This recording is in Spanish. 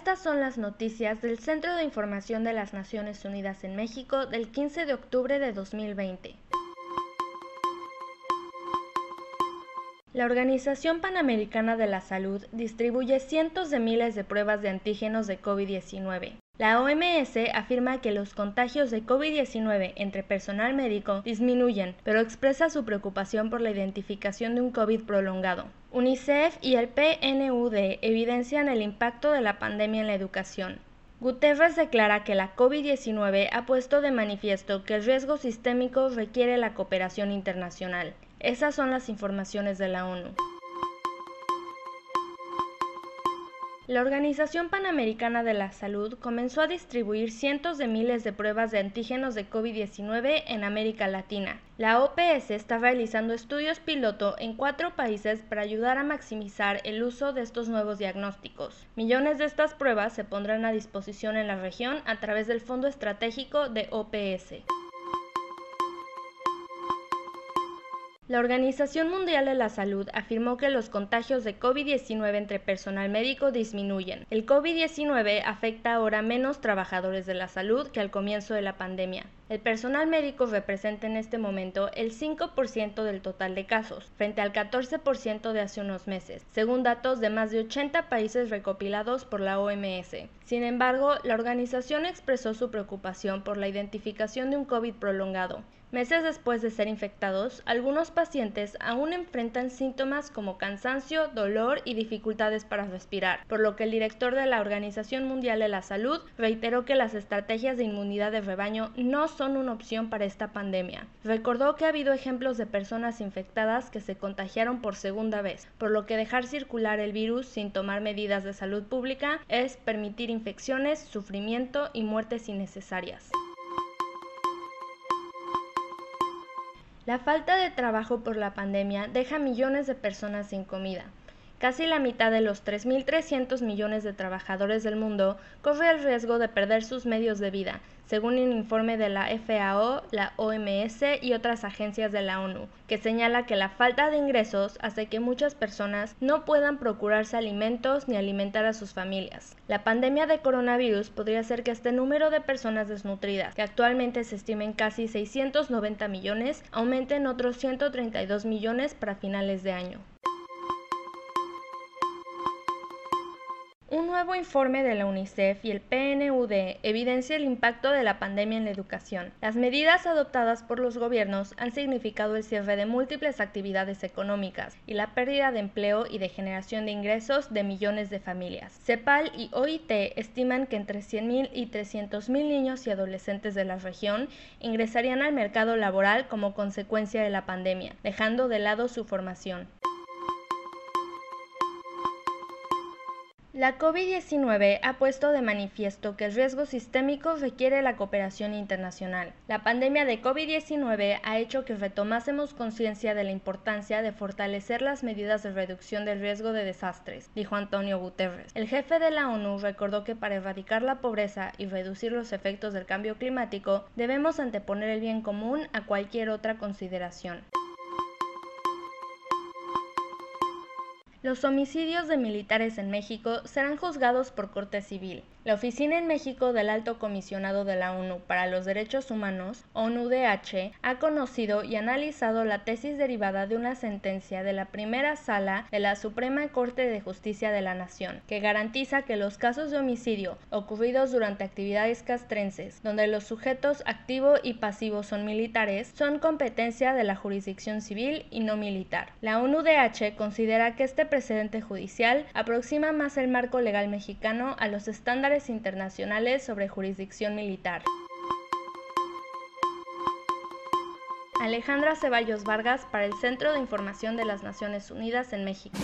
Estas son las noticias del Centro de Información de las Naciones Unidas en México del 15 de octubre de 2020. La Organización Panamericana de la Salud distribuye cientos de miles de pruebas de antígenos de COVID-19. La OMS afirma que los contagios de COVID-19 entre personal médico disminuyen, pero expresa su preocupación por la identificación de un COVID prolongado. UNICEF y el PNUD evidencian el impacto de la pandemia en la educación. Guterres declara que la COVID-19 ha puesto de manifiesto que el riesgo sistémico requiere la cooperación internacional. Esas son las informaciones de la ONU. La Organización Panamericana de la Salud comenzó a distribuir cientos de miles de pruebas de antígenos de COVID-19 en América Latina. La OPS está realizando estudios piloto en cuatro países para ayudar a maximizar el uso de estos nuevos diagnósticos. Millones de estas pruebas se pondrán a disposición en la región a través del Fondo Estratégico de OPS. La Organización Mundial de la Salud afirmó que los contagios de COVID-19 entre personal médico disminuyen. El COVID-19 afecta ahora menos trabajadores de la salud que al comienzo de la pandemia. El personal médico representa en este momento el 5% del total de casos, frente al 14% de hace unos meses, según datos de más de 80 países recopilados por la OMS. Sin embargo, la organización expresó su preocupación por la identificación de un COVID prolongado. Meses después de ser infectados, algunos pacientes aún enfrentan síntomas como cansancio, dolor y dificultades para respirar, por lo que el director de la Organización Mundial de la Salud reiteró que las estrategias de inmunidad de rebaño no son una opción para esta pandemia. Recordó que ha habido ejemplos de personas infectadas que se contagiaron por segunda vez, por lo que dejar circular el virus sin tomar medidas de salud pública es permitir infecciones, sufrimiento y muertes innecesarias. La falta de trabajo por la pandemia deja millones de personas sin comida. Casi la mitad de los 3.300 millones de trabajadores del mundo corre el riesgo de perder sus medios de vida, según un informe de la FAO, la OMS y otras agencias de la ONU, que señala que la falta de ingresos hace que muchas personas no puedan procurarse alimentos ni alimentar a sus familias. La pandemia de coronavirus podría hacer que este número de personas desnutridas, que actualmente se estimen casi 690 millones, aumente en otros 132 millones para finales de año. Un nuevo informe de la UNICEF y el PNUD evidencia el impacto de la pandemia en la educación. Las medidas adoptadas por los gobiernos han significado el cierre de múltiples actividades económicas y la pérdida de empleo y de generación de ingresos de millones de familias. CEPAL y OIT estiman que entre 100.000 y 300.000 niños y adolescentes de la región ingresarían al mercado laboral como consecuencia de la pandemia, dejando de lado su formación. La COVID-19 ha puesto de manifiesto que el riesgo sistémico requiere la cooperación internacional. La pandemia de COVID-19 ha hecho que retomásemos conciencia de la importancia de fortalecer las medidas de reducción del riesgo de desastres, dijo Antonio Guterres. El jefe de la ONU recordó que para erradicar la pobreza y reducir los efectos del cambio climático, debemos anteponer el bien común a cualquier otra consideración. Los homicidios de militares en México serán juzgados por corte civil. La Oficina en México del Alto Comisionado de la ONU para los Derechos Humanos, ONUDH, ha conocido y analizado la tesis derivada de una sentencia de la primera sala de la Suprema Corte de Justicia de la Nación, que garantiza que los casos de homicidio ocurridos durante actividades castrenses, donde los sujetos activo y pasivo son militares, son competencia de la jurisdicción civil y no militar. La ONUDH considera que este precedente judicial aproxima más el marco legal mexicano a los internacionales sobre jurisdicción militar. Alejandra Ceballos Vargas para el Centro de Información de las Naciones Unidas en México.